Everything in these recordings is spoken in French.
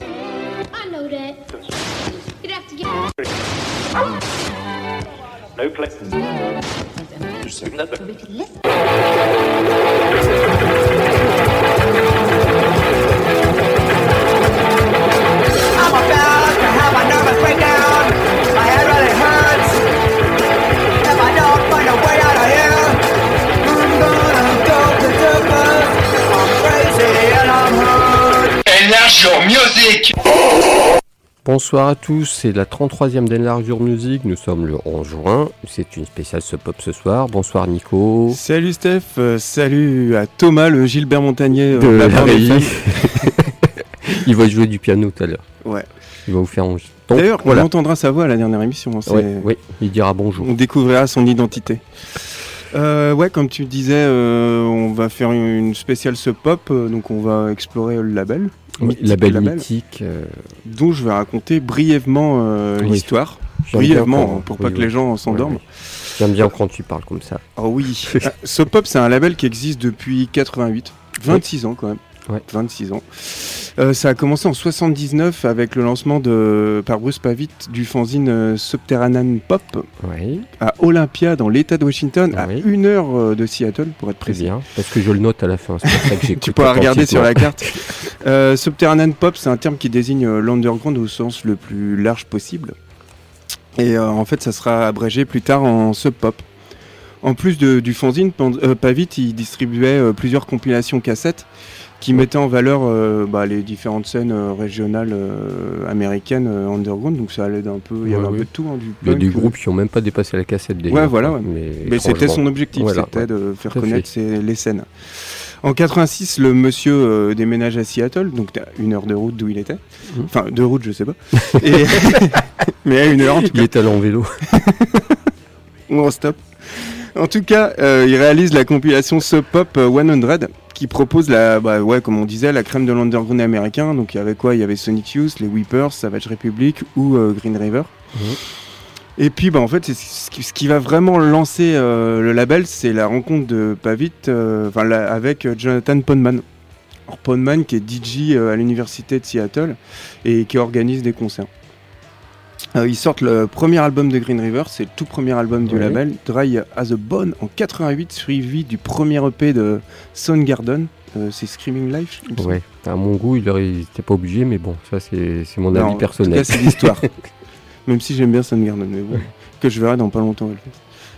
I know that. You'd have to get. No place. We could listen. music Bonsoir à tous, c'est la 33e d'Enlargure Music, nous sommes le 11 juin, c'est une spéciale Sub Pop ce soir. Bonsoir Nico. Salut Steph, euh, salut à Thomas, le Gilbert Montagnier euh, De la la. Il va jouer du piano tout à l'heure. Ouais. Il va vous faire un... Donc, D'ailleurs, voilà. on entendra sa voix à la dernière émission. hein, Ouais, oui, il dira bonjour. On découvrira son identité. Euh, ouais, comme tu disais, euh, on va faire une spéciale Sub Pop, donc on va explorer le label, Oui, label label. mythique. euh, dont je vais raconter brièvement euh, Oui. l'histoire. Brièvement, hein, pour oui, pas que les gens s'endorment. J'aime bien quand tu parles comme ça. Ah oui. Ah, Sub Pop, c'est un label qui existe depuis 88. 26 ans quand même. Ouais. 26 ans. Euh, ça a commencé en 79 avec le lancement de, par Bruce Pavitt du fanzine euh, Subterranean Pop Oui, à Olympia dans l'État de Washington, à une heure euh, de Seattle pour être précis. bien. Parce que je le note à la fin, que Tu pourras regarder sur la carte. Euh, Subterranean Pop, c'est un terme qui désigne l'underground au sens le plus large possible. Et euh, en fait, ça sera abrégé plus tard en Sub Pop. En plus de- du fanzine, Pavitt il distribuait plusieurs compilations cassettes qui mettaient en valeur euh, bah, les différentes scènes euh, régionales euh, américaines underground. Donc ça allait d'un peu, il y avait Ouais, un oui. peu de tout, hein, du Il y a des groupes qui ont même pas dépassé la cassette déjà. Ouais, voilà, ouais. Mais, Mais c'était son objectif, Voilà, c'était de faire connaître ses- les scènes. En 86, le monsieur déménage à Seattle, donc à une heure de route d'où il était. Mhm. Enfin, de route, je sais pas. Et- Mais à une heure, en tout Il cas, est allé en vélo. on stop. En tout cas, il réalise la compilation Sub Pop euh, 100, qui propose la, bah, ouais, comme on disait, la crème de l'underground américain. Donc il y avait quoi? Il y avait Sonic Youth, les Weepers, Savage Republic ou euh, Green River. Mhm. Et puis, bah, en fait, c'est ce qui, va vraiment lancer euh, le label, c'est la rencontre de Pavitt euh, la- avec Jonathan. Alors, Podman qui est DJ à l'université de Seattle et qui organise des concerts. Euh, ils sortent le premier album de Green River, c'est le tout premier album du label, Dry as a Bone en 88, suivi du premier EP de Soundgarden, euh, c'est Screaming Life. Ouais, à mon goût, il aurait été pas obligé, mais bon, ça c'est mon Non, avis personnel. En tout cas, c'est l'histoire. Même si j'aime bien Soundgarden, mais bon, que je verrai dans pas longtemps.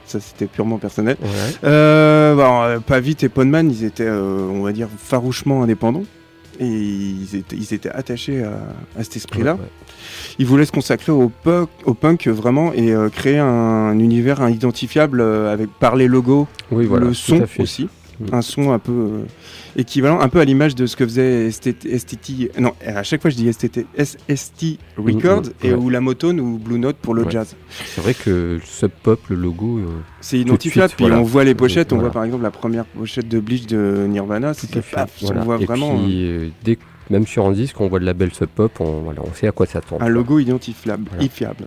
Ça, c'était purement personnel. Ouais. Euh, bon, euh, Pavitt et Podman, ils étaient, euh, on va dire, farouchement indépendants. Et ils étaient, ils étaient attachés à, à cet esprit-là. Ouais, ouais. Ils voulaient se consacrer au punk, au punk vraiment et euh, créer un, univers identifiable euh, avec, par les logos, Oui, voilà, le son aussi. Mm. Un son un peu euh, équivalent, un peu à l'image de ce que faisait STT, non, à chaque fois je dis STT, SST Records Mm, mm, et ouais. ou la Motone ou Blue Note pour le Ouais. jazz. C'est vrai que le Sub Pop, le logo, euh, C'est identifiable, suite, puis voilà. on voit les pochettes, on Voilà. voit par exemple la première pochette de Bleach de Nirvana, c'est on voit Et vraiment puis, dès que- même sur un disque, on voit le label Sub Pop, on, voilà, on sait à quoi s'attendre. un quoi. logo identifiable, Voilà. identifiable.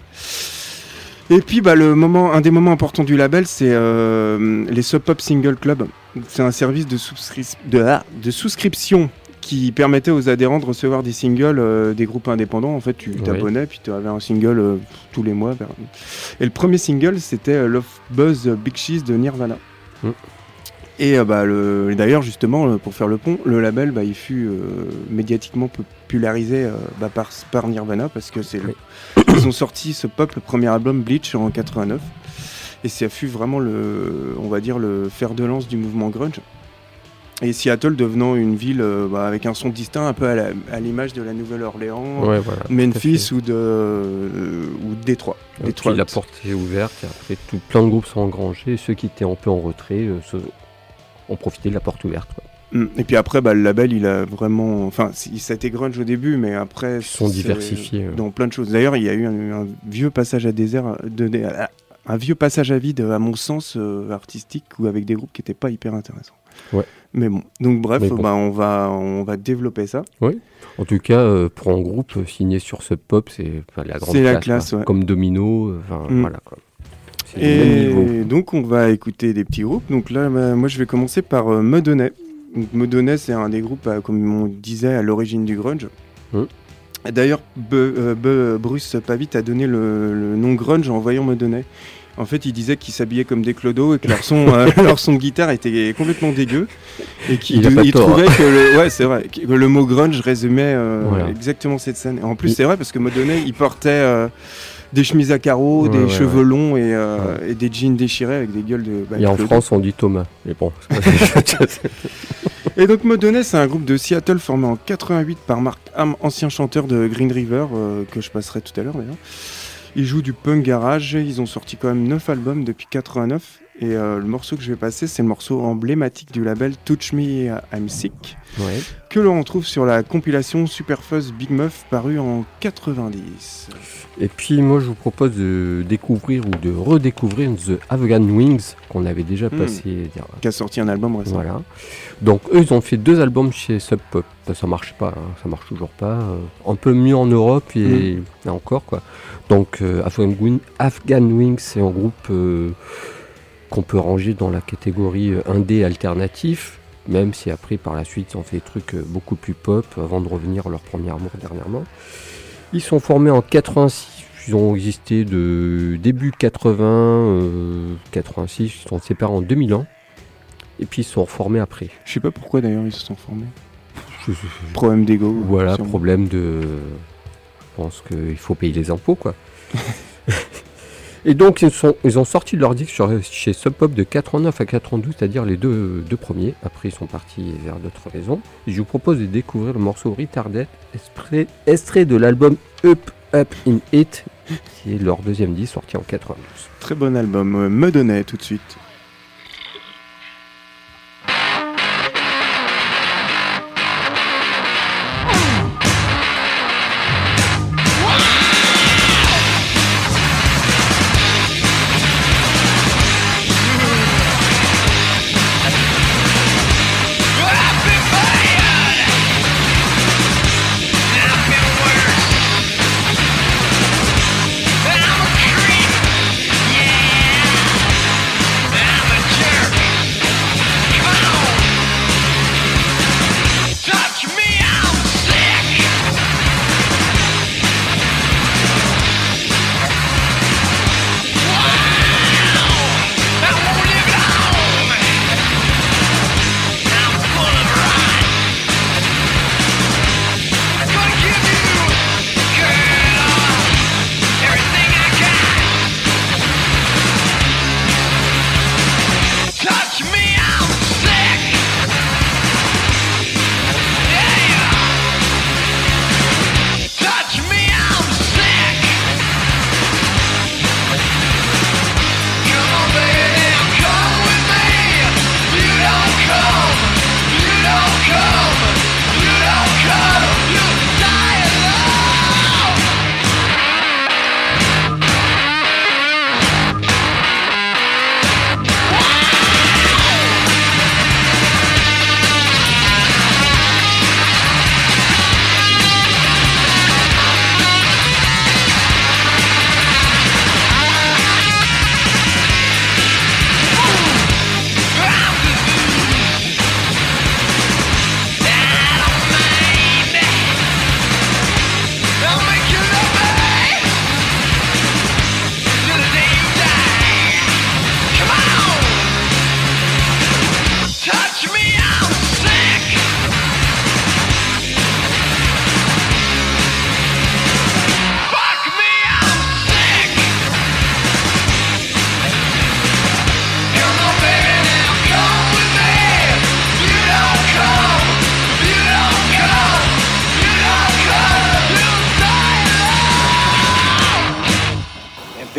Et puis bah, le moment, un des moments importants du label, c'est euh, les Sub Pop Single Club. C'est un service de, souscri- de, ah, de souscription qui permettait aux adhérents de recevoir des singles euh, des groupes indépendants. En fait, tu t'abonnais, puis tu avais un single euh, tous les mois. Et le premier single, c'était Love Buzz Big Cheese de Nirvana. Mm. Et euh, bah, le- d'ailleurs, justement, euh, pour faire le pont, le label, bah, il fut euh, médiatiquement popularisé bah, par, par Nirvana parce que c'est le- ils ont sorti ce pop, le premier album Bleach en 89. Et ça fut vraiment le, on va dire, le fer de lance du mouvement grunge. Et Seattle devenant une ville euh, bah, avec un son distinct, un peu à l'image de la Nouvelle-Orléans, Ouais, voilà, Memphis ou de euh, ou Détroit. La porte est ouverte, et après tout, plein de groupes sont engrangés, ceux qui étaient un peu en retrait euh, se- ont profité de la porte ouverte. quoi. Mm. Et puis après, bah, le label, il a vraiment, enfin, ça a été grunge au début, mais après, Ils sont diversifiés. euh. dans plein de choses. D'ailleurs, il y a eu un, un vieux passage à désert, de, un vieux passage à vide, à mon sens, euh, artistique, ou avec des groupes qui n'étaient pas hyper intéressants. Ouais. Mais bon, donc bref, bon. bah, on va, on va développer ça. En tout cas, euh, pour un groupe signé sur Sub Pop, c'est la grande C'est la classe, ouais. Comme Domino, enfin Mm. voilà quoi. Et donc, on va écouter des petits groupes. Donc là, bah, moi, je vais commencer par euh, Modonnet. Donc, Modonnet, c'est un des groupes, euh, comme on disait, à l'origine du grunge. Et D'ailleurs, euh, Bruce Pavitt a donné le, le nom grunge en voyant Modonnet. En fait, il disait qu'ils s'habillaient comme des clodos et que leur son, euh, leur son de guitare était complètement dégueu. Et qu'il Il tort, trouvait que le, ouais, c'est vrai, que le mot grunge résumait Voilà. exactement cette scène. Et en plus, Il- c'est vrai parce que Modonnet, il portait des chemises à carreaux, Ouais, des ouais, cheveux longs et, euh, et des jeans déchirés avec des gueules de. bah, Et en. France, on dit Thomas. Mais bon, Et donc Modonnet, c'est un groupe de Seattle formé en 88 par Mark Ham, ancien chanteur de Green River, euh, que je passerai tout à l'heure d'ailleurs. Ils jouent du punk garage, ils ont sorti quand même 9 albums depuis 89. Et euh, le morceau que je vais passer, c'est le morceau emblématique du label Touch Me I'm Sick, Ouais. que l'on retrouve sur la compilation Superfuzz Big Muff parue en 90. Et puis moi je vous propose de découvrir ou de redécouvrir The Afghan Wings qu'on avait déjà Hmm. passé. Qui a sorti un album récent. Voilà. Donc eux ils ont fait deux albums chez Sub Pop. Ça, ça marche pas, hein, ça marche toujours pas. euh, un peu mieux en Europe et, et encore quoi. Donc euh, Afghan, Afghan Wings c'est un groupe euh, qu'on peut ranger dans la catégorie euh, indé alternatif. Même si après par la suite ils ont fait des trucs euh, beaucoup plus pop avant de revenir à leur premier amour dernièrement. Ils sont formés en 86, ils ont existé de début 80, euh, 86, ils sont séparés en 2001. Et puis ils sont reformés après. Je sais pas pourquoi d'ailleurs ils se sont formés. Problème d'ego. Voilà, sûrement. problème de. Je pense qu'il faut payer les impôts, quoi. Et donc, ils, sont, ils ont sorti leur disque chez Sub Pop de 89 à 92, c'est-à-dire les deux, premiers. Après, ils sont partis vers d'autres raisons. Je vous propose de découvrir le morceau Retarded, extrait, de l'album Up Up in It, qui est leur deuxième disque sorti en 92. Très bon album. Euh, Modonnet tout de suite.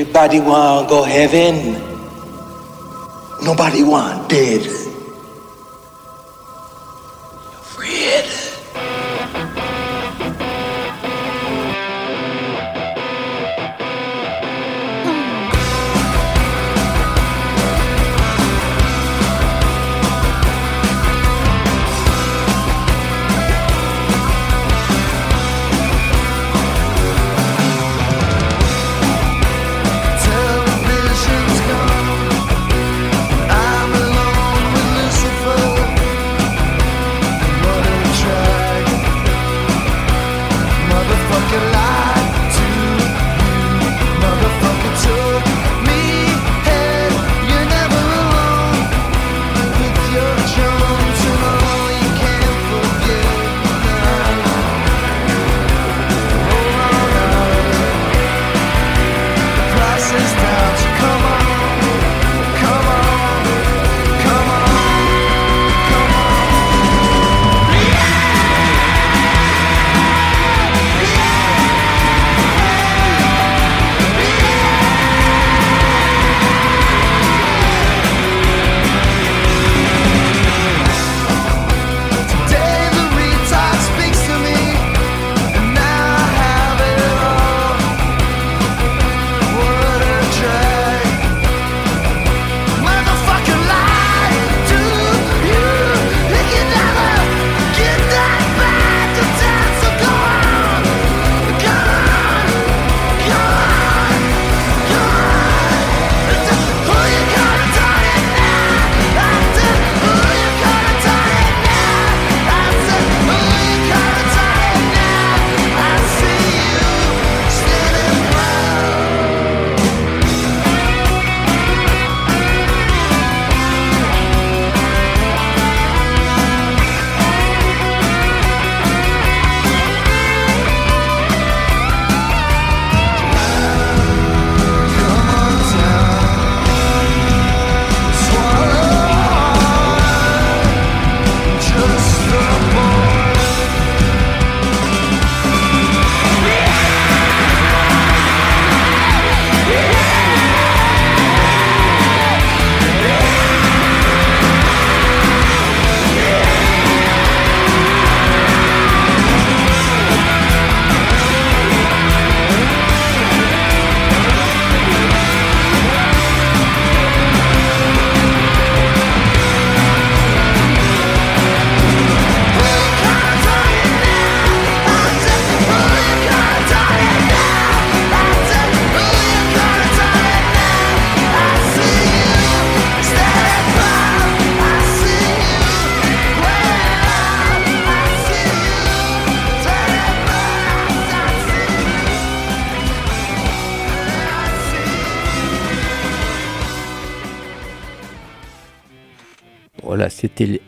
Everybody want go heaven. Nobody want dead.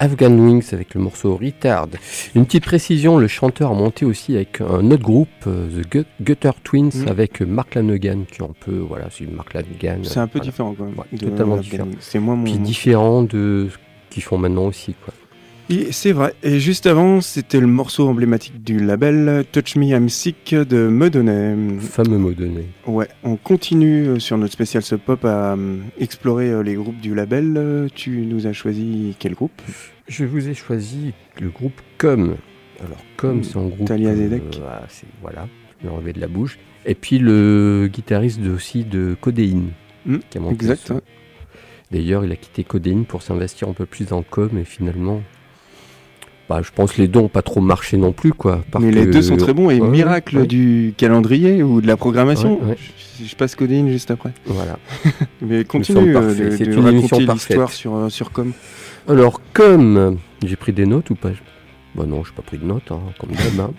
Afghan Wings avec le morceau Retard. Une petite précision, le chanteur a monté aussi avec un autre groupe, euh, The Gut- Gutter Twins, Mm. avec Mark Lanegan, qui est un peu, voilà, c'est Mark Lanegan. C'est un peu voilà. différent quand même. Ouais, totalement différent. C'est moins mon. Puis différent de ce qu'ils font maintenant aussi, quoi. C'est vrai. Et juste avant, c'était le morceau emblématique du label Touch Me I'm Sick de Medonnet. Fameux mot donné. Ouais, on continue euh, sur notre spécial Sub Pop à euh, explorer euh, les groupes du label. Tu nous as choisi quel groupe? Je vous ai choisi le groupe Com. Alors Com, Mm. c'est un groupe. Talia Zedek. ah, voilà, je de la bouche. Et puis le guitariste de- aussi de Codéine. Mm, qui a monté Exact. D'ailleurs, il a quitté Codéine pour s'investir un peu plus dans Com et finalement. Bah, je pense que les deux n'ont pas trop marché non plus, quoi. Mais les deux sont très bons. Et Ouais, miracle ouais. du calendrier ou de la programmation. Ouais. Je, je passe Codéine juste après. Voilà. Mais continue euh, de, une raconter parfaite. l'histoire sur, euh, sur Com. Alors, comme j'ai pris des notes ou pas? Bah non, j'ai pas pris de notes, hein, comme d'hab. hein.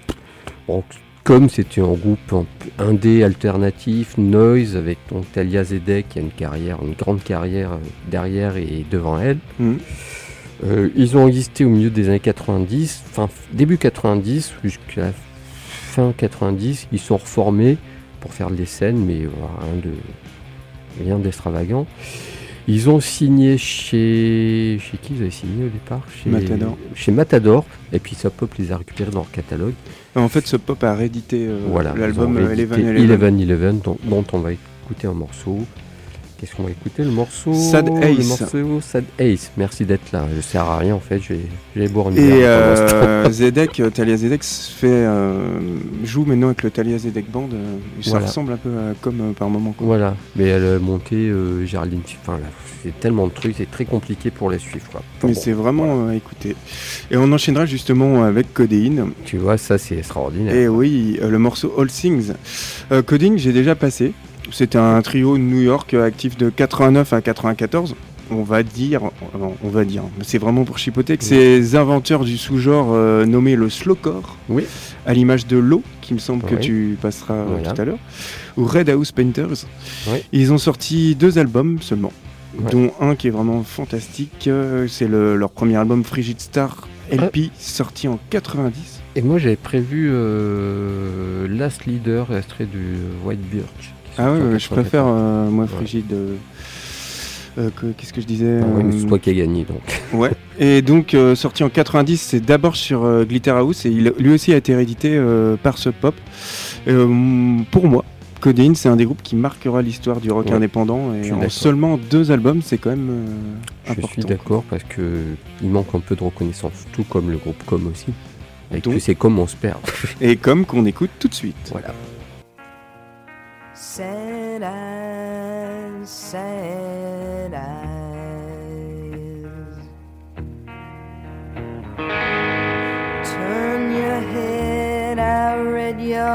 Bon, comme c'était un groupe indé alternatif, noise, avec donc Talia Zedek qui a une carrière, une grande carrière euh, derrière et devant elle. Mhm. Euh, ils ont existé au milieu des années 90, fin début 90 jusqu'à fin 90. Ils sont reformés pour faire des scènes, mais voilà, rien de rien d'extravagant. Ils ont signé chez chez qui ils avaient signé au départ? Chez Matador. Chez Matador. Et puis Sub Pop les a récupérés dans leur catalogue. En fait, Sub Pop a réédité euh, voilà. l'album euh, réédité Eleven Eleven. Eleven Eleven, dont, dont on va écouter un morceau. Qu'est-ce qu'on va écouter Le morceau Sad Le Ace. morceau Sad Ace. Merci d'être là. Je sers à rien en fait. Vais boire une Et euh, Zedek, euh, Talia Zedek fait, euh, joue maintenant avec le Talia Zedek Band. euh, ça Voilà. ressemble un peu à comme par moment. quoi. Voilà, mais elle a monté euh, Géraldine. Enfin, c'est tellement de trucs, c'est très compliqué pour les suivre. Quoi. Enfin, Mais bon, c'est vraiment euh, écoutez. Et on enchaînera justement avec Codéine. tu vois, ça c'est extraordinaire. Et oui, euh, le morceau All Things. Coding, j'ai déjà passé. C'était un trio New York euh, actif de 89 à 94. On va dire, on va dire, mais c'est vraiment pour chipoter que ces inventeurs du sous-genre euh, nommé le slowcore, Oui. à l'image de l'eau, qui me semble que tu passeras euh, Voilà. tout à l'heure, ou Red House Painters. Ils ont sorti deux albums seulement, dont un qui est vraiment fantastique. C'est le- leur premier album Frigid Star LP, sorti en 90. Et moi j'avais prévu euh, Last Leader, extrait du White Birch. Ah en ouais, je 94. préfère, euh, moi. Frigide. euh, euh, que- Qu'est-ce que je disais Ah ouais, c'est toi qui as gagné donc. Ouais. Et donc, sorti en 90, c'est d'abord sur Glitter House et il, lui aussi a été réédité par Sub Pop. Pour moi, Codeine, c'est un des groupes qui marquera l'histoire du rock Ouais. indépendant et en seulement deux albums, c'est quand même euh, Je important. suis d'accord parce que il manque un peu de reconnaissance, tout comme le groupe Com aussi. Donc- tous ces Com on se perd. Et comme qu'on écoute tout de suite. voilà. Sad eyes, sad eyes. Turn your head, I read your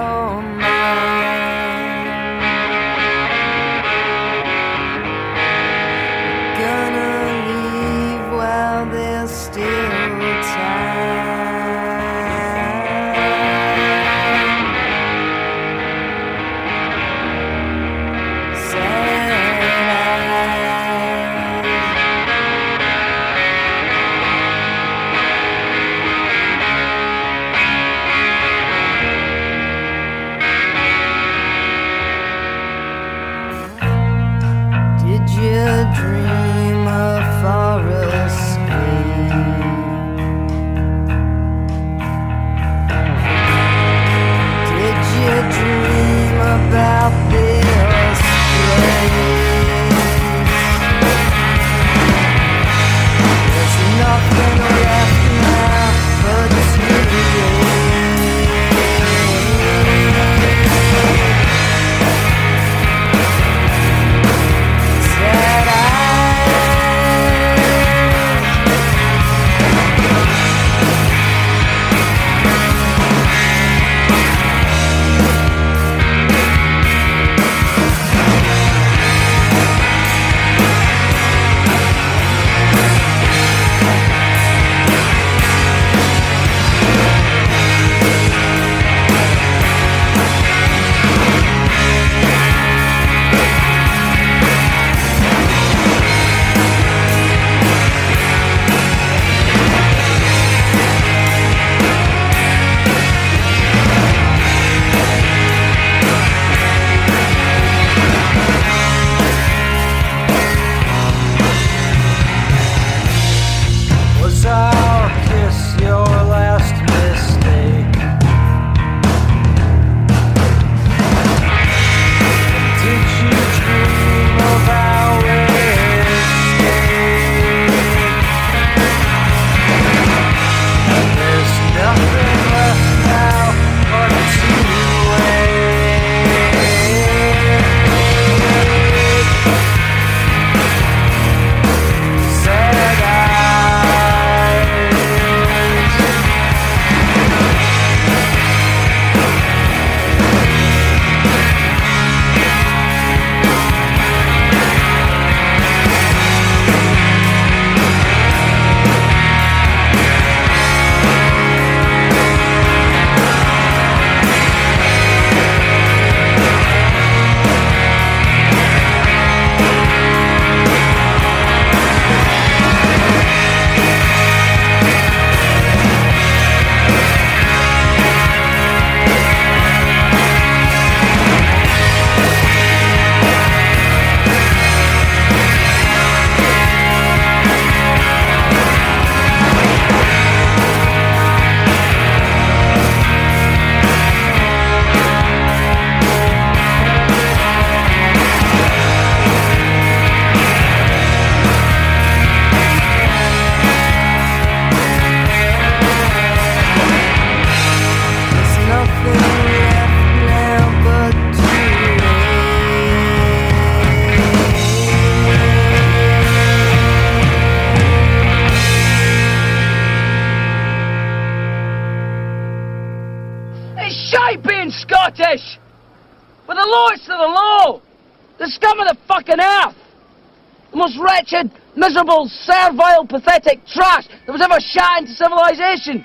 miserable, servile, pathetic trash that was ever shot into civilization!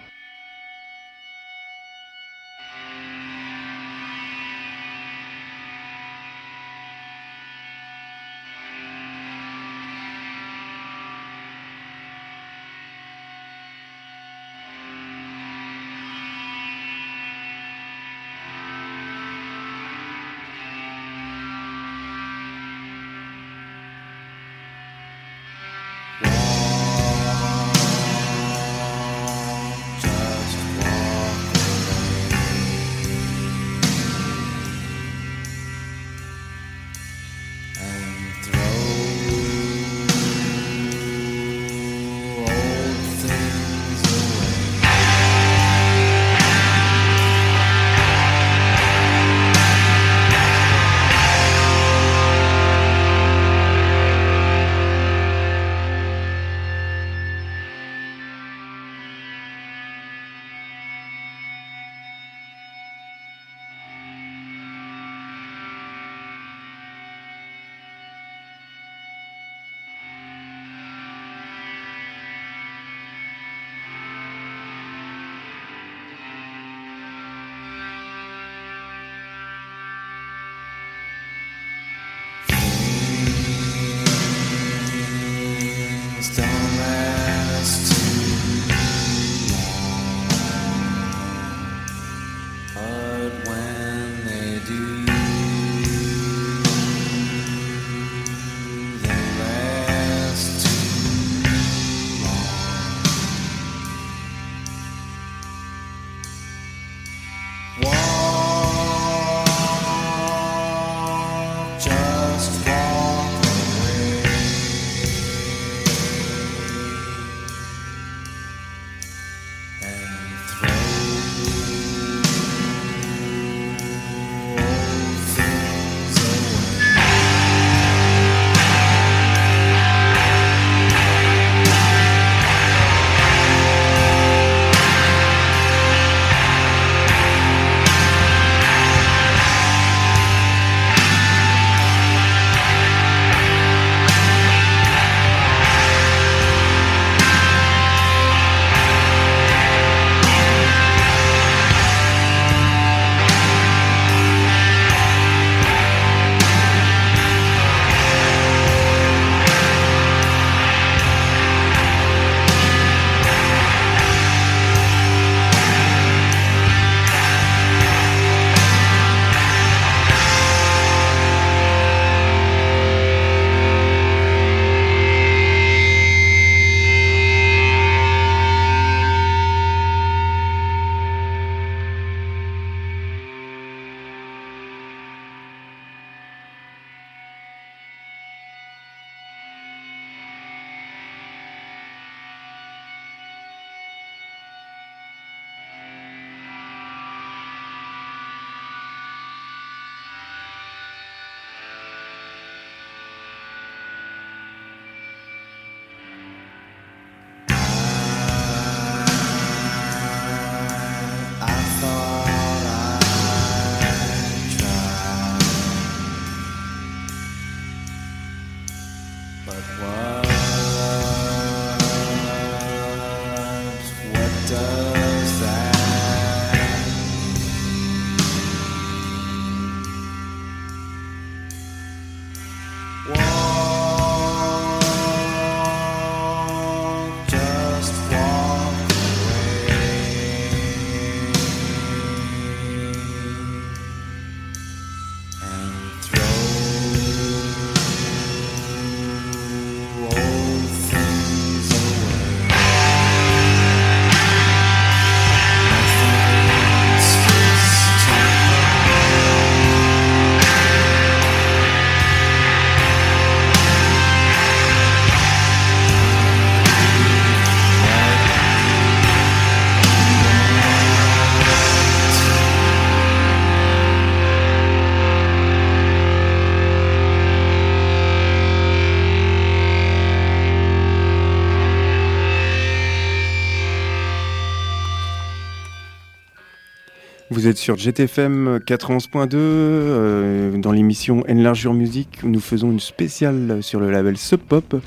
Vous êtes sur GTFM 91.2 euh, dans l'émission Enlargure Music où nous faisons une spéciale sur le label Sub Pop.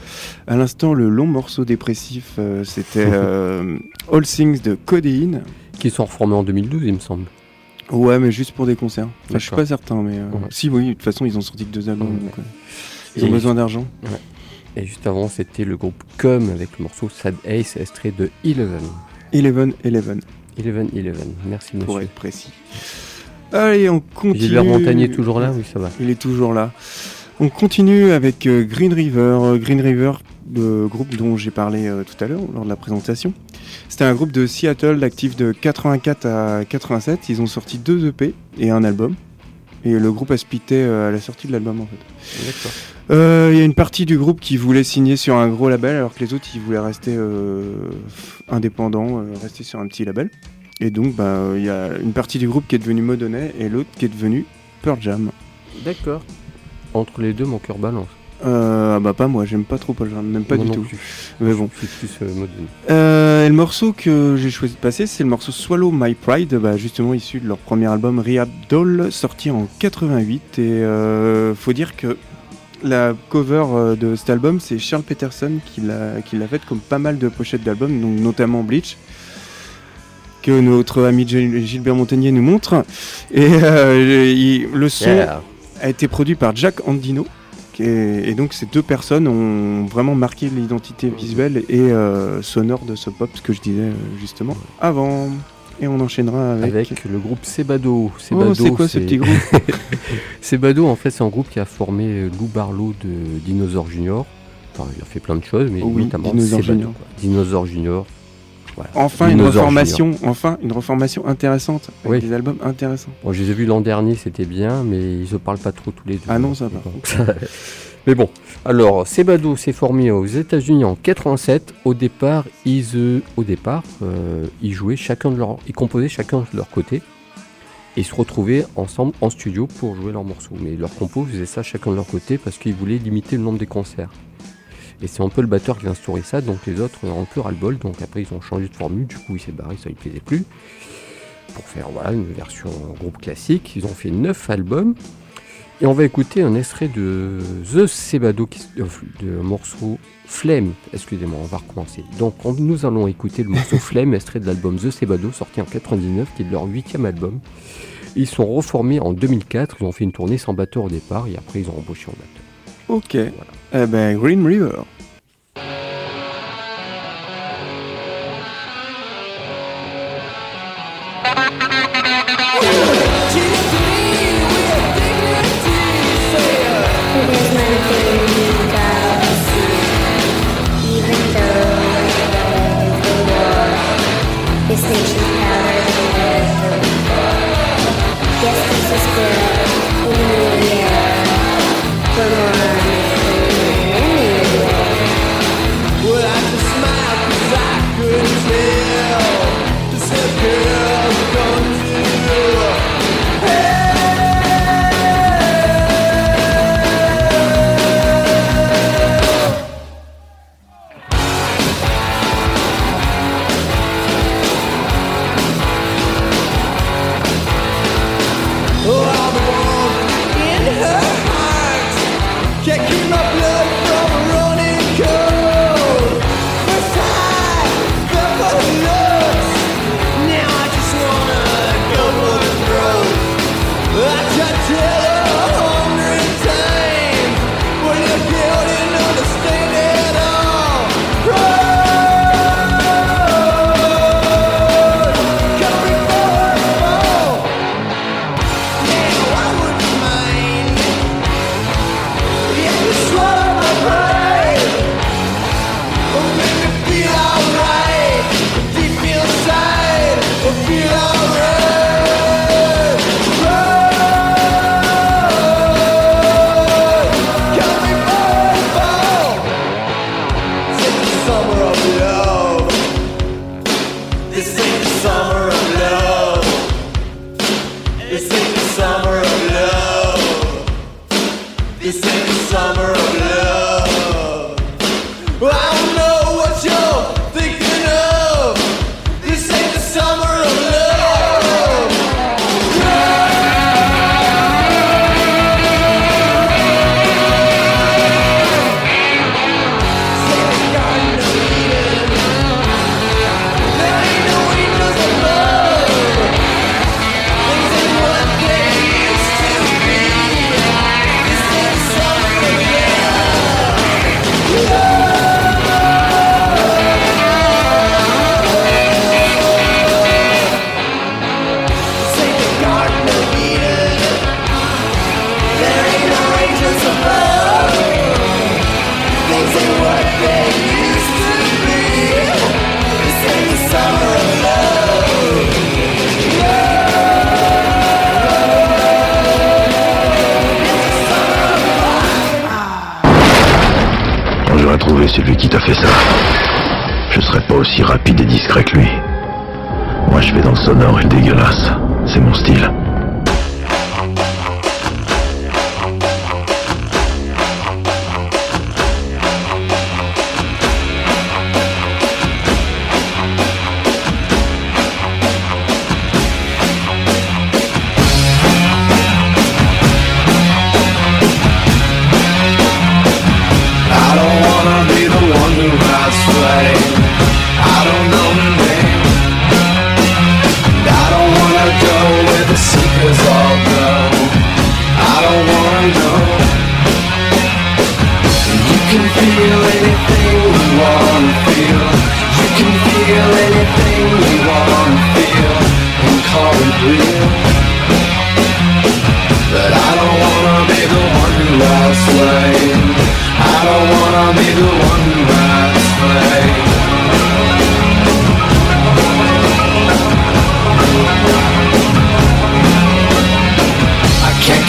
À l'instant, le long morceau dépressif, euh, c'était euh, All Things de Codeine. Qui sont reformés en 2012, il me semble. Ouais, mais juste pour des concerts. Enfin, je suis pas certain, mais Ouais. si, oui, de toute façon, ils ont sorti que deux albums. Ouais. donc, ouais. Ils ont Et- besoin d'argent. Et juste avant, c'était le groupe Com avec le morceau Sad Ace, extrait de Eleven. Eleven, Eleven, Eleven, Eleven. Merci, pour monsieur. être précis. Allez, on continue. Gilbert Montagnier toujours là Oui, ça va. Il est toujours là. On continue avec euh, Green River. Euh, Green River, le groupe dont j'ai parlé euh, tout à l'heure lors de la présentation. C'était un groupe de Seattle, actif de 84 à 87. Ils ont sorti deux EP et un album. Et le groupe a splitté euh, à la sortie de l'album en fait. D'accord. Euh, Il y a une partie du groupe qui voulait signer sur un gros label alors que les autres ils voulaient rester euh, indépendants, euh, rester sur un petit label. Et donc bah, il y a une partie du groupe qui est devenue Modonnet et l'autre qui est devenue Pearl Jam. D'accord. Entre les deux, mon cœur balance. Euh, ah bah pas moi, j'aime pas trop Pearl Jam, même pas du non tout. plus. Mais bon. Je suis plus euh. Euh, et le morceau que j'ai choisi de passer, c'est le morceau Swallow My Pride, bah, justement issu de leur premier album Rehab Doll, sorti en 88. Et euh, faut dire que la cover euh, de cet album, c'est Charles Peterson qui l'a faite comme pas mal de pochettes d'albums, donc notamment Bleach, que notre ami Gil- Gilbert Montagnier nous montre. Et euh, il- le son Yeah. a été produit par Jack Andino. Et donc ces deux personnes ont vraiment marqué l'identité visuelle et euh, sonore de ce pop, ce que je disais euh, justement avant. Et on enchaînera avec... Avec le groupe Sebado. Oh, Sebado c'est quoi ce petit groupe Sebado, en fait, c'est un groupe qui a formé euh, Lou Barlow de Dinosaur Junior. Enfin, il a fait plein de choses, mais oui, notamment Dinosaur Sebado, Junior. quoi. Dinosaur Junior. Voilà. Enfin une reformation, enfin une reformation intéressante, avec Oui. des albums intéressants. Bon, je les ai vus l'an dernier, c'était bien, mais ils se parlent pas trop tous les deux. Ah non, ça va. Mais bon, alors Sebado s'est formé aux États-Unis en 87. Au départ, ils, euh, au départ, euh, ils jouaient chacun de leur, ils composaient chacun de leur côté et se retrouvaient ensemble en studio pour jouer leurs morceaux. Mais leurs compos faisaient ça chacun de leur côté parce qu'ils voulaient limiter le nombre des concerts. Et c'est un peu le batteur qui a instauré ça, donc les autres ont un peu ras-le-bol, donc après ils ont changé de formule, du coup il s'est barré, ça lui plaisait plus. Pour faire voilà, une version groupe classique, ils ont fait 9 albums. Et on va écouter un extrait de The Sebado, qui, euh, de morceau Flemme. Excusez-moi, on va recommencer. Donc on- nous allons écouter le morceau Flemme, extrait de l'album The Sebado, sorti en 99, qui est leur huitième album. Ils sont reformés en 2004, ils ont fait une tournée sans batteur au départ, et après ils ont embauché un batteur. Ok, eh ben Green River.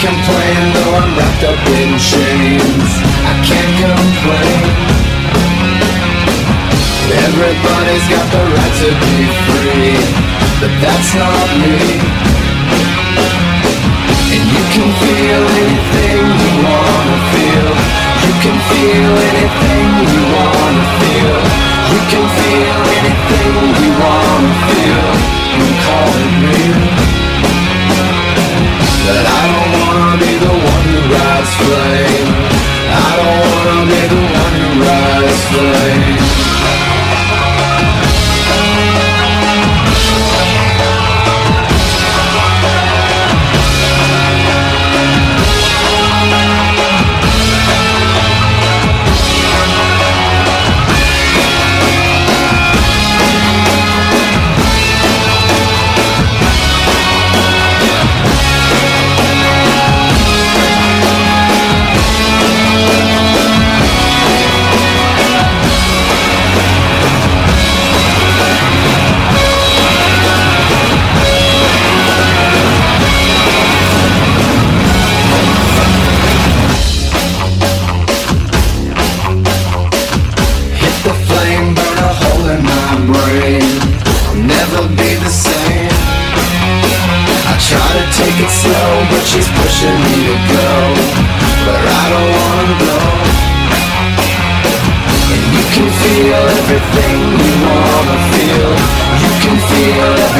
Complain though I'm wrapped up in chains. I can't complain. Everybody's got the right to be free, but that's not me. And you can feel anything feel anything you wanna feel. You can feel anything you wanna feel and call it real. But I don't wanna be the one who rides flame. I don't wanna be the one who rides flame. we were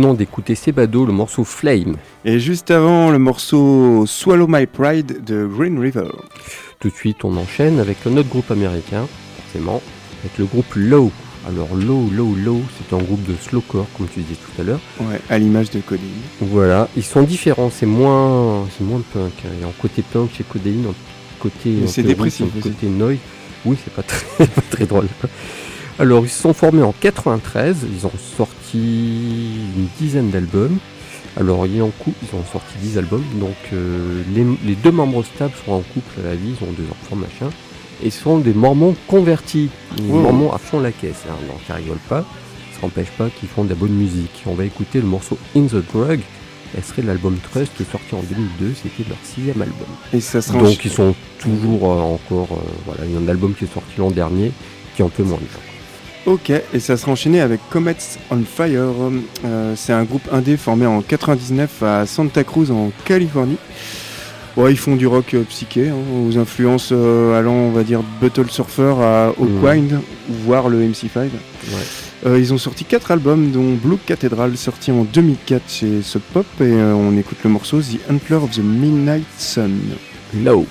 venons d'écouter Sebado, le morceau Flame. Et juste avant, le morceau Swallow My Pride de Green River. Tout de suite, on enchaîne avec un autre groupe américain, forcément, avec le groupe Low. Alors Low, Low, Low, c'est un groupe de slowcore, comme tu disais tout à l'heure. Ouais, à l'image de Coding. Voilà, ils sont différents, c'est moins, c'est moins punk. hein. Il y a un côté punk chez Codéine, un côté, c'est dépressif un côté noise. Oui, c'est pas très, pas très drôle. Alors, ils se sont formés en 93, ils ont sorti une dizaine d'albums. Alors ils ont, ils ont sorti 10 albums, donc euh, les, deux membres stables sont en couple à la vie, ils ont deux enfants, machin, et sont des mormons convertis, mormons à fond la caisse, hein, donc ils rigolent pas, ça n'empêche pas qu'ils font de la bonne musique. On va écouter le morceau In the Drug, elle serait l'album Trust sorti en 2002, c'était leur sixième album. Et ça Donc ils sont toujours euh, encore, euh, voilà, il y a un album qui est sorti l'an dernier qui est un peu moins. Ok, et ça sera enchaîné avec Comets on Fire. Euh, c'est un groupe indé formé en 99 à Santa Cruz en Californie. Ouais, ils font du rock euh, psyché, hein, aux influences euh, allant, on va dire, Buttle Surfer à Oakwind, mmh. voire le MC5. Ils ont sorti 4 albums, dont Blue Cathedral, sorti en 2004 chez Sub Pop, et on écoute le morceau The Antler of the Midnight Sun. No.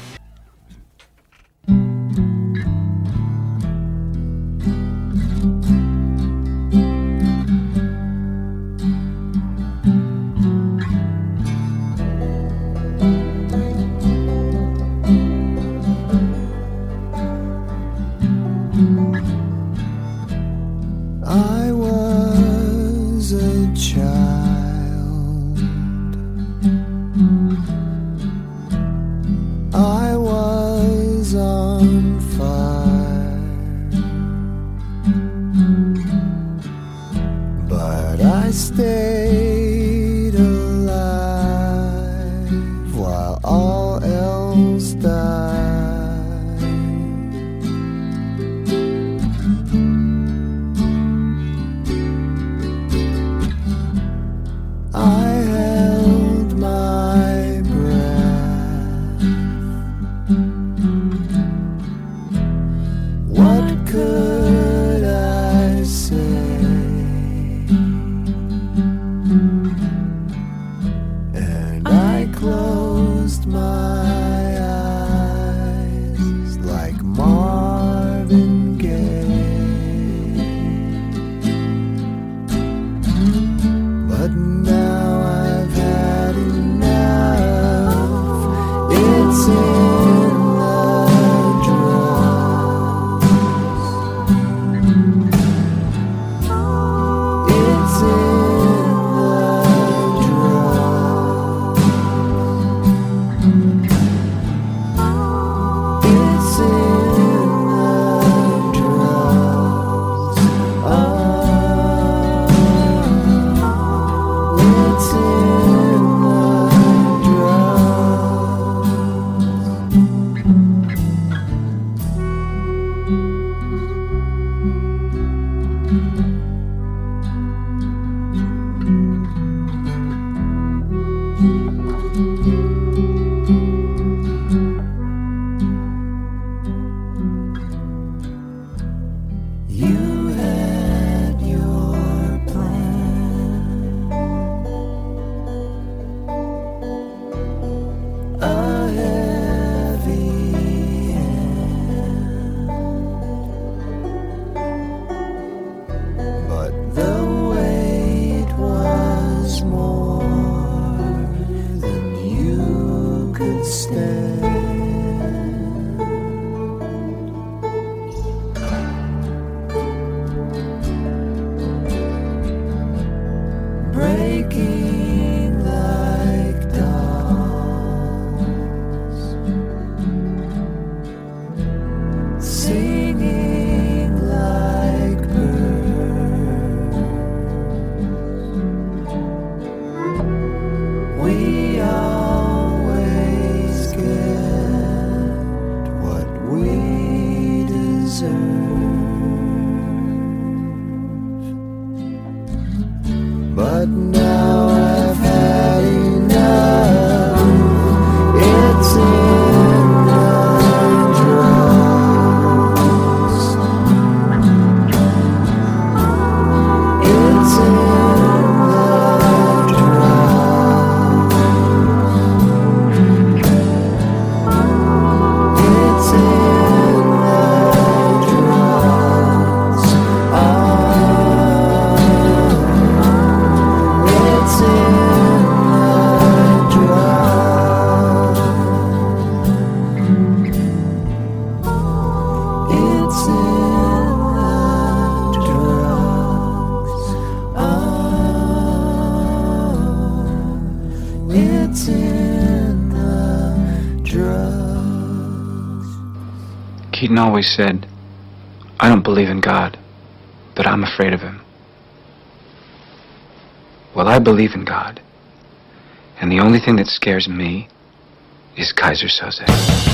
Keaton always said, I don't believe in God, but I'm afraid of him. Well, I believe in God, and the only thing that scares me is Kaiser Soze.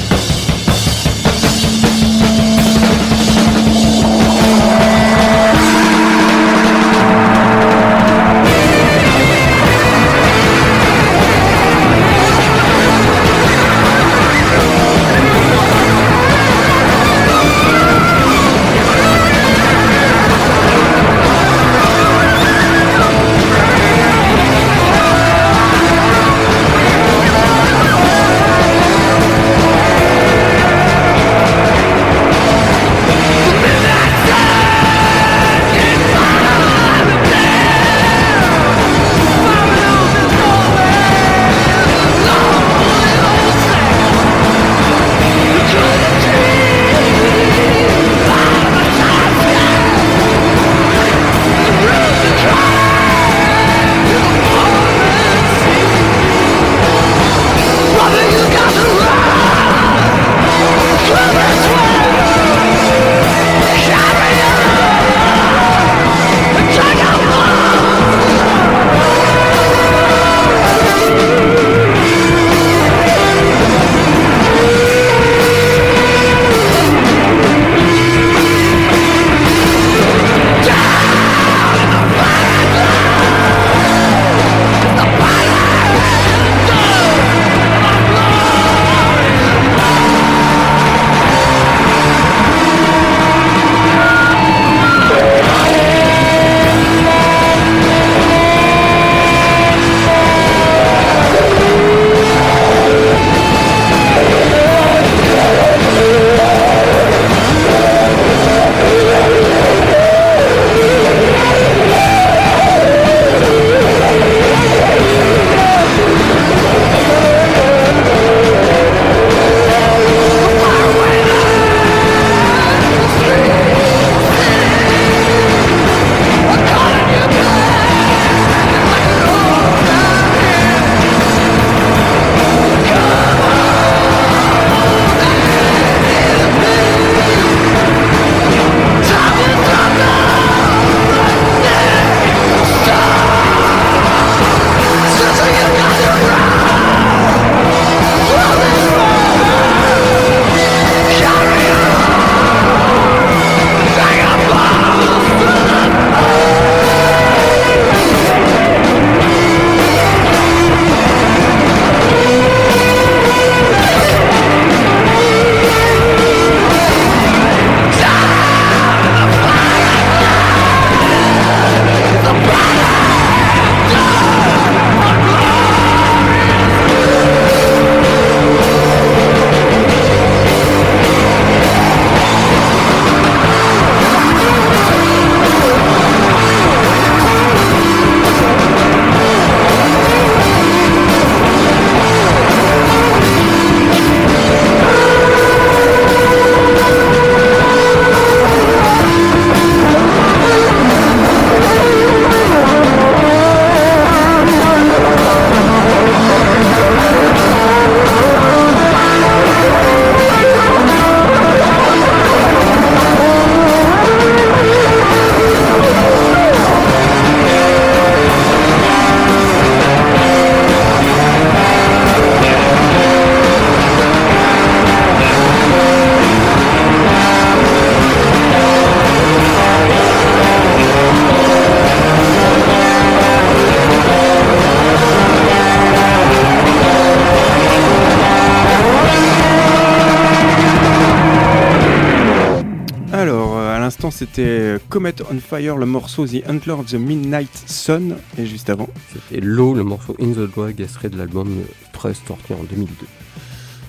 L'instant, c'était Comet on Fire, le morceau The Antler of the Midnight Sun, et juste avant. C'était Low, le morceau In the Drag, extrait de l'album 13 sorti en 2002.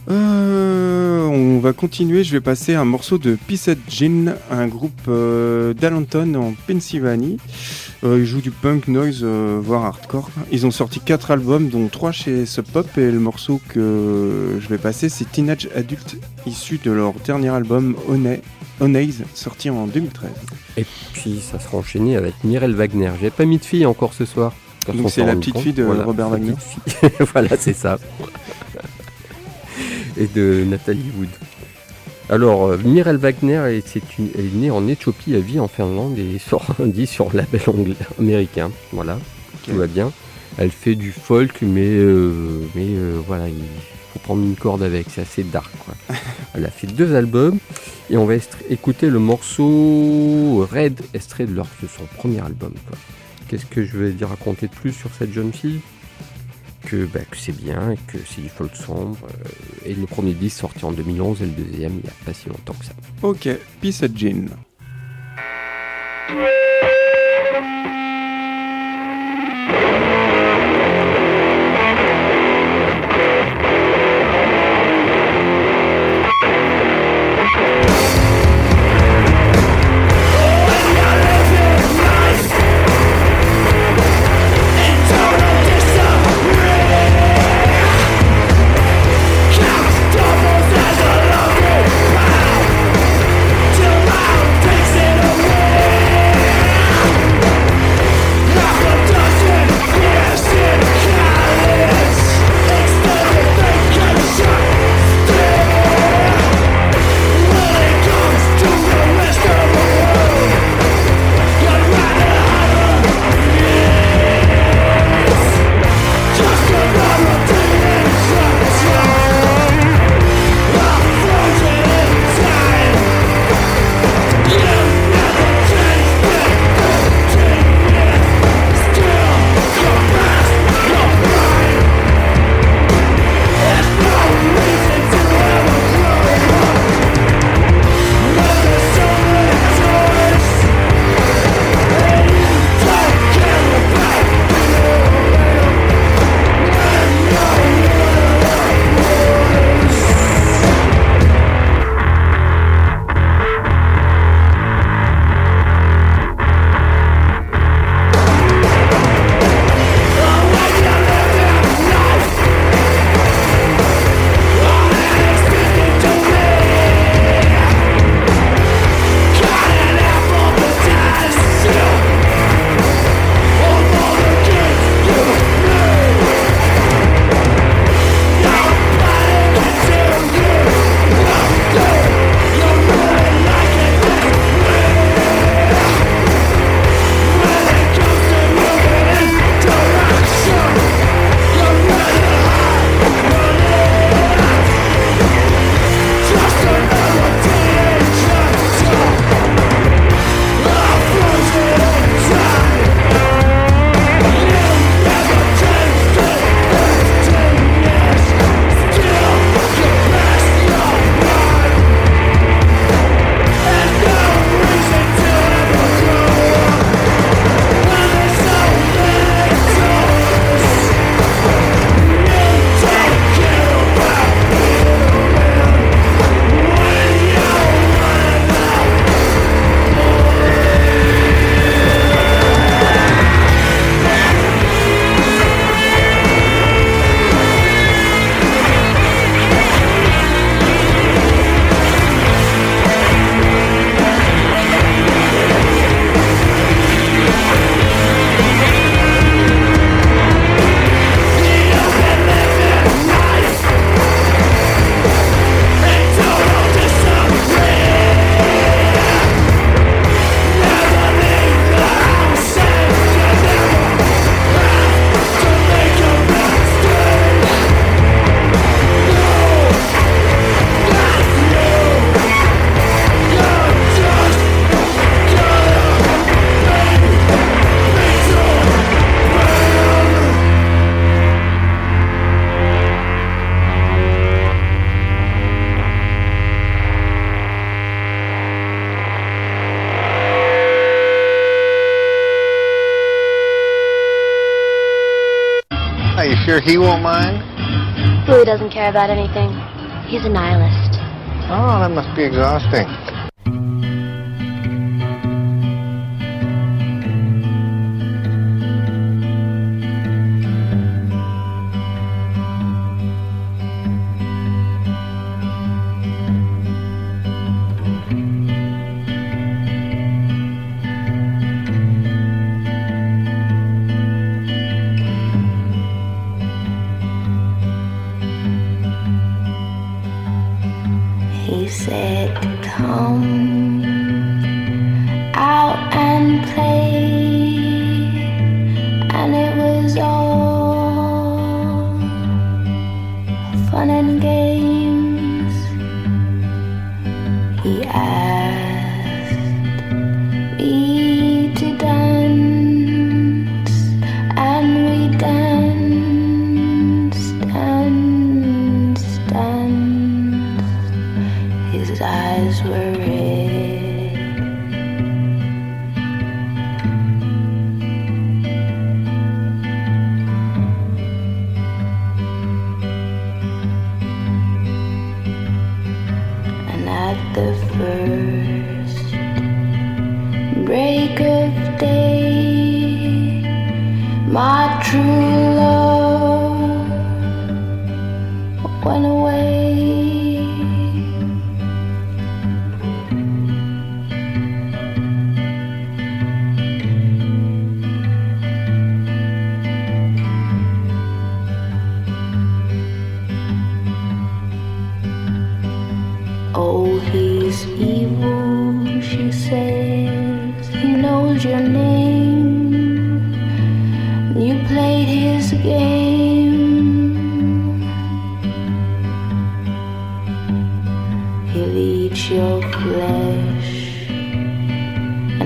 Euh, on va continuer, je vais passer un morceau de Pissed Gin, un groupe euh, d'Allenton en Pennsylvanie. Euh, ils jouent du punk noise, euh, voire hardcore. Ils ont sorti 4 albums, dont 3 chez Sub Pop, et le morceau que je vais passer, c'est Teenage Adult, issu de leur dernier album Honey, Onaze, sorti en 2013. Et puis ça sera enchaîné avec Mireille Wagner. J'ai pas mis de fille encore ce soir. Donc c'est la petite compte. fille de Robert Wagner. voilà, c'est ça. Et de Nathalie Wood. Alors, euh, Mireille Wagner est, c'est une- elle est née en Éthiopie, elle vit en Finlande et sort un disque sur label anglais, américain. Voilà. tout va bien. Elle fait du folk, mais, euh, mais euh, voilà, il prendre une corde avec, c'est assez dark. Quoi. Elle a fait deux albums et on va écouter le morceau Red, extrait de, leur, de son premier album. Qu'est-ce que je vais dire raconter de plus sur cette jeune fille? Que, bah, que c'est bien, que c'est du folk sombre. euh, et le premier disque sorti en 2011 et le deuxième il n'y a pas si longtemps que ça. Ok, Peace at Jean. Sure he won't mind? Louis doesn't care about anything. He's a nihilist. Oh, that must be exhausting.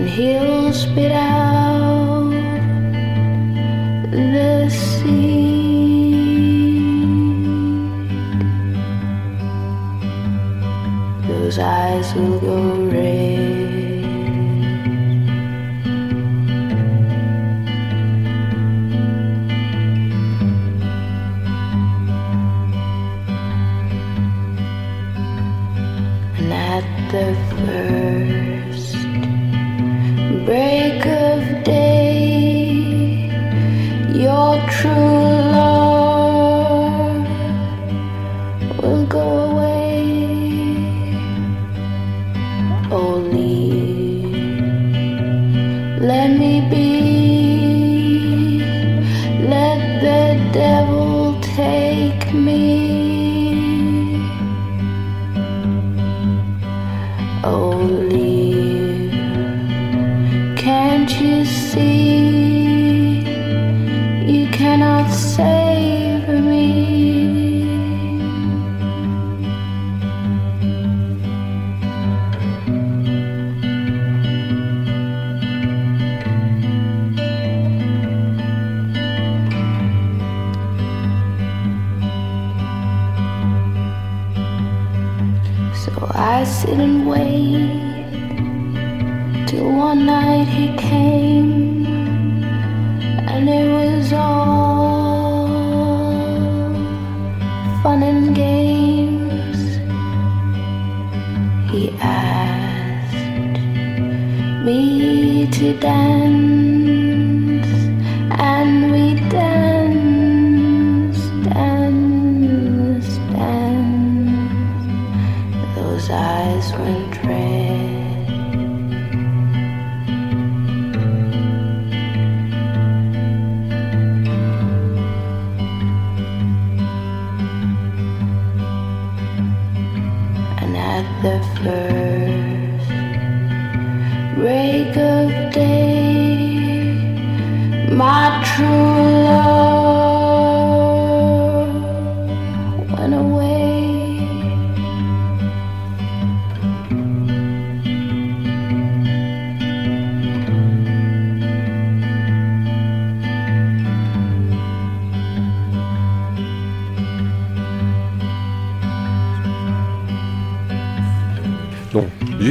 And he'll spit out the seed. Those eyes will go red.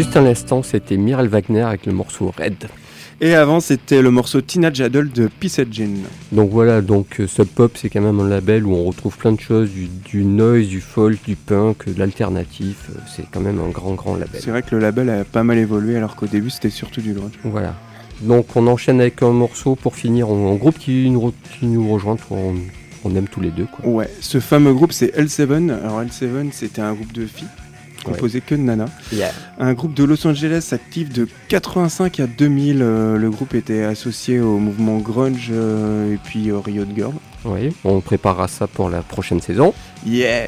Juste un instant, c'était Miral Wagner avec le morceau Red. Et avant, c'était le morceau Teenage Adult de Peace Jean. Donc voilà, donc euh, Sub Pop, c'est quand même un label où on retrouve plein de choses, du, du noise, du folk, du punk, de l'alternatif. euh, C'est quand même un grand, grand label. C'est vrai que le label a pas mal évolué alors qu'au début c'était surtout du grunge. Voilà. Donc on enchaîne avec un morceau pour finir en, groupe qui nous, qui nous rejoint, on, on aime tous les deux. Quoi. Ouais, ce fameux groupe c'est L7. Alors L7 c'était un groupe de filles composé que de nanas. Yeah. Un groupe de Los Angeles actif de 85 à 2000. euh, le groupe était associé au mouvement grunge euh, et puis au Riot Girl. Oui, on préparera ça pour la prochaine saison. Yeah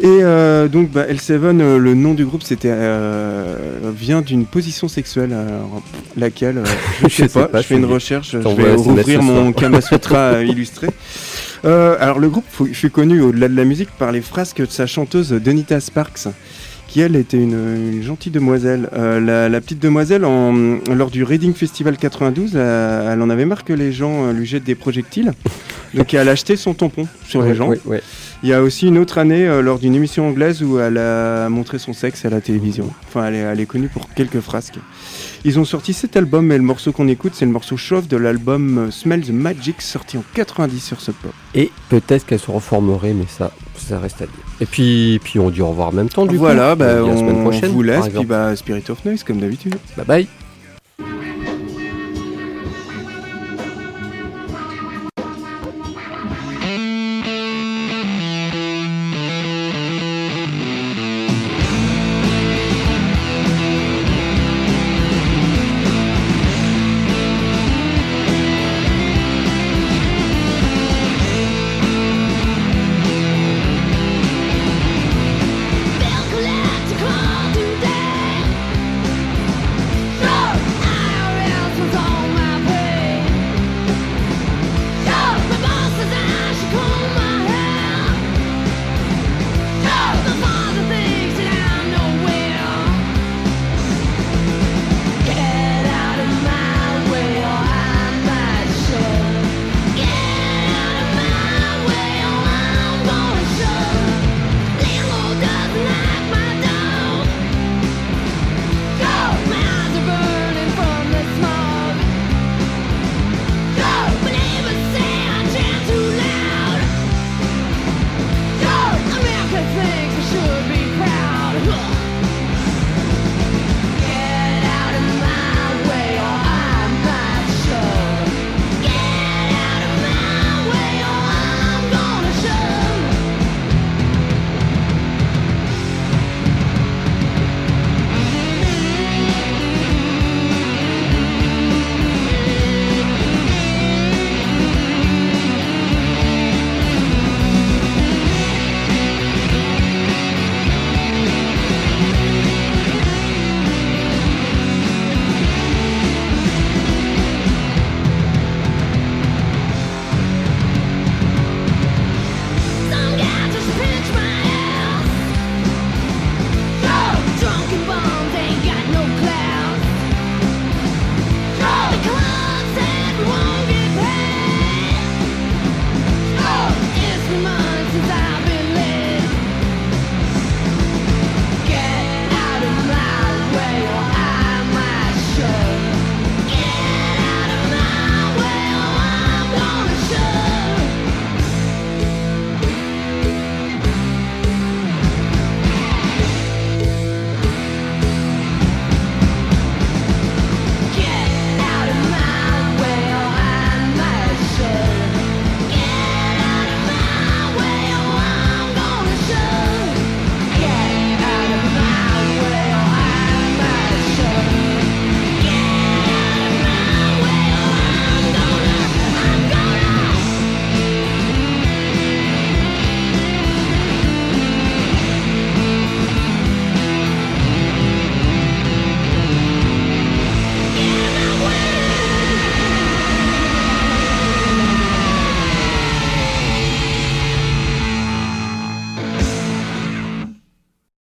Et euh, donc bah, L7, euh, le nom du groupe c'était euh, vient d'une position sexuelle, alors, laquelle je, Je sais sais pas, je fais une recherche, je vais rouvrir mon. Kama Sutra illustré. Alors le groupe fut, fut connu au-delà de la musique par les frasques de sa chanteuse Donita Sparks, qui elle était une, gentille demoiselle. Euh, la, petite demoiselle, lors du Reading Festival 92, euh, elle en avait marre que les gens euh, lui jettent des projectiles. Donc elle a acheté son tampon sur les gens. ouais, ouais. Il y a aussi une autre année euh, lors d'une émission anglaise où elle a montré son sexe à la télévision. Enfin, elle est, elle est connue pour quelques frasques. Ils ont sorti cet album et le morceau qu'on écoute, c'est le morceau Chauffe de l'album euh, Smell the Magic sorti en 90 sur Sub Pop. Et peut-être qu'elle se reformerait, mais ça, ça reste à dire. Et puis, puis on dit au revoir en même temps, du voilà, coup. bah, On la semaine on prochaine. vous laisse, puis bah, Spirit of Noise comme d'habitude. Bye bye.